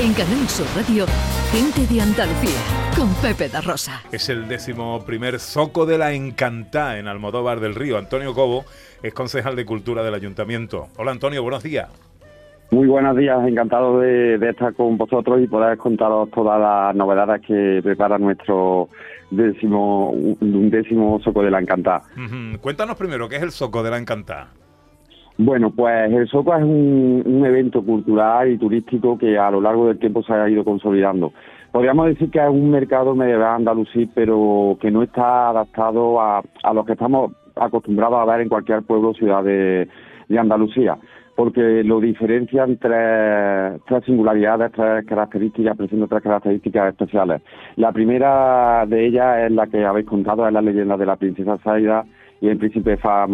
En Canal Sur Radio, Gente de Andalucía, con Pepe da Rosa. Es el décimo primer Zoco de la Encantá en Almodóvar del Río. Antonio Cobo es concejal de Cultura del Ayuntamiento. Hola Antonio, buenos días. Muy buenos días, encantado de, estar con vosotros y poder contaros todas las novedades que prepara nuestro décimo, un décimo Soco de la Encantá. Cuéntanos primero, ¿qué es el Soco de la Encantá? Bueno, pues el SOCO es un, evento cultural y turístico que a lo largo del tiempo se ha ido consolidando. Podríamos decir que es un mercado medieval andalusí, pero que no está adaptado a, a lo que estamos acostumbrados a ver en cualquier pueblo o ciudad de, Andalucía, porque lo diferencian tres, tres singularidades, tres características, presento tres características especiales. La primera de ellas es la que habéis contado, es la leyenda de la princesa Zaida, y el príncipe Fa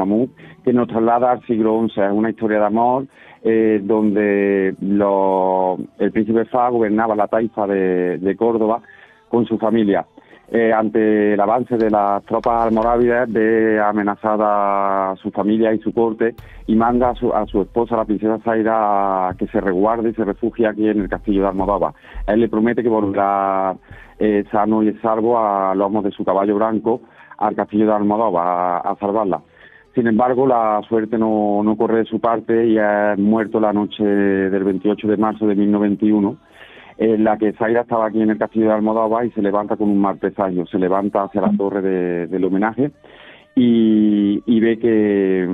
que nos traslada al siglo XI. Es una historia de amor eh, donde el príncipe Fa gobernaba la taifa de, Córdoba con su familia. Eh, ante el avance de las tropas almorávides, ve amenazada a su familia y su corte y manda a su, esposa, la princesa Zaira, a que se resguarde y se refugie aquí en el castillo de Almodóvar. Él le promete que volverá eh, sano y salvo a lomos de su caballo blanco al castillo de Almodóvar a, a salvarla. Sin embargo, la suerte no, no corre de su parte y ha muerto la noche del 28 de marzo de 1921, en la que Zaira estaba aquí en el castillo de Almodóvar y se levanta con un mal presagio. Se levanta hacia la torre del homenaje y, y ve que,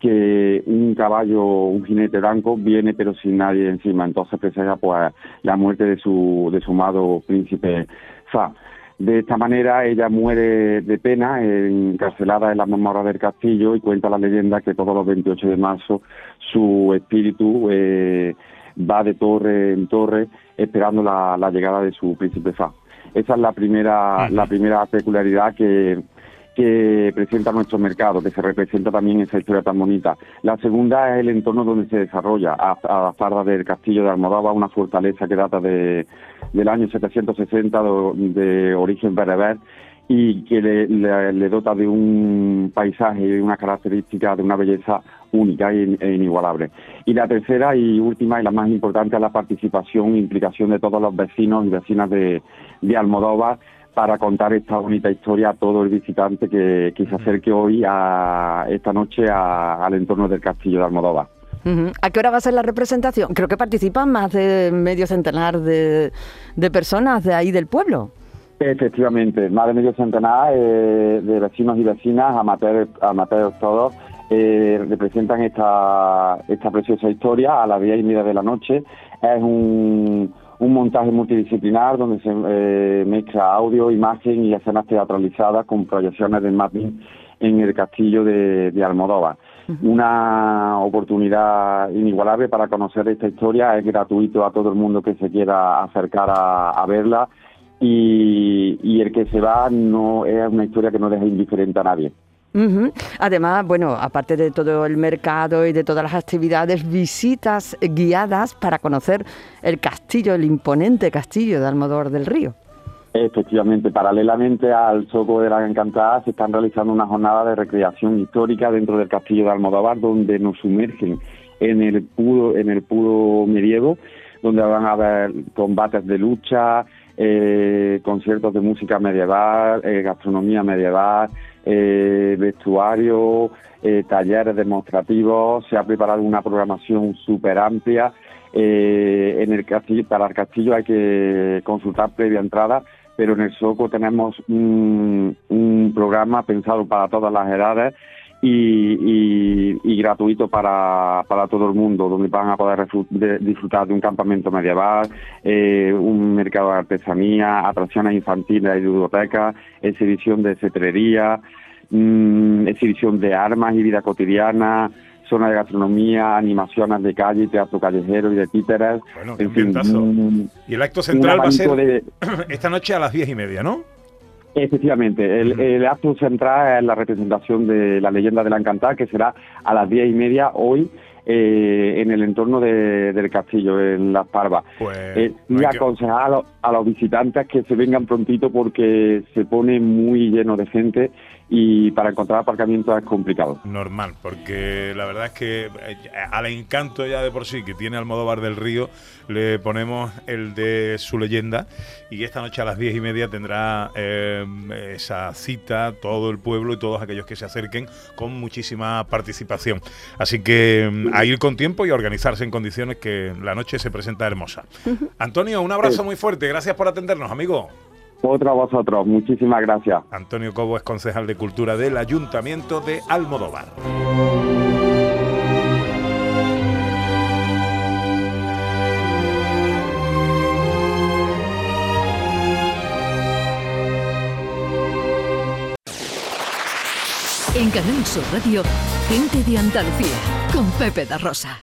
que un caballo, un jinete blanco viene pero sin nadie encima. Entonces presagia pues la muerte de su, de su amado príncipe Fa. De esta manera ella muere de pena, encarcelada en la memoria del castillo y cuenta la leyenda que todos los 28 de marzo su espíritu eh, va de torre en torre esperando la, llegada de su príncipe Fa. Esa es la primera, la primera peculiaridad que, que presenta nuestro mercado, que se representa también esa historia tan bonita. La segunda es el entorno donde se desarrolla, a, a farda del castillo de Almodóvar, una fortaleza que data de, del año 760 de, origen bereber y que le, dota de un paisaje y de una característica, de una belleza única e, inigualable. Y la tercera y última y la más importante es la participación e implicación de todos los vecinos y vecinas de, de Almodóvar para contar esta bonita historia a todo el visitante que, se acerque hoy, a esta noche, al entorno del castillo de Almodóvar. ¿A qué hora va a ser la representación? Creo que participan más de medio centenar de, personas de ahí del pueblo. Efectivamente, más de medio centenar eh, de vecinos y vecinas, amateurs, amateurs todos, eh, representan esta, esta preciosa historia a las diez y media de la noche. Es un, un montaje multidisciplinar donde se eh, mezcla audio, imagen y escenas teatralizadas con proyecciones de mapping en el castillo de, de Almodóvar. Una oportunidad inigualable para conocer esta historia, es gratuito a todo el mundo que se quiera acercar a, verla. Y, el que se va no es una historia que no deja indiferente a nadie. Además, bueno, aparte de todo el mercado y de todas las actividades, visitas guiadas para conocer el castillo, el imponente castillo de Almodóvar del Río. Efectivamente, paralelamente al Soco de la Encantada se están realizando una jornada de recreación histórica dentro del castillo de Almodóvar, donde nos sumergen en el puro, en el puro medievo, donde van a haber combates de lucha, eh, conciertos de música medieval, eh, gastronomía medieval, eh, vestuario, talleres demostrativos. Se ha preparado una programación súper amplia. en el castillo, para el castillo hay que consultar previa entrada pero en el SOCO tenemos un, programa pensado para todas las edades y, gratuito para, todo el mundo, donde van a poder disfrutar de un campamento medieval, eh, un mercado de artesanía, atracciones infantiles y bibliotecas, exhibición de cetrería, mm, exhibición de armas y vida cotidiana, zona de gastronomía, animaciones de calle, teatro callejero y de títeres. Bueno, en fin, y el acto central va a ser esta noche a las diez y media, ¿no? Efectivamente, el, acto central es la representación de la leyenda de la encantada, que será a las diez y media hoy eh, en el entorno del castillo, en Las Parvas. Pues, eh, y aconsejar a, los visitantes que se vengan prontito porque se pone muy lleno de gente y para encontrar aparcamiento es complicado. Normal, porque la verdad es que eh, al encanto ya de por sí que tiene Almodóvar del Río, le ponemos el de su leyenda y esta noche a las diez y media tendrá eh, esa cita todo el pueblo y todos aquellos que se acerquen con muchísima participación. Así que mm, a ir con tiempo y a organizarse en condiciones que la noche se presenta hermosa. Antonio, un abrazo muy fuerte, gracias por atendernos, amigo. Otro a vosotros, muchísimas gracias. Antonio Cobo es concejal de Cultura del Ayuntamiento de Almodóvar. En Canal Sur Radio, gente de Andalucía, con Pepe da Rosa.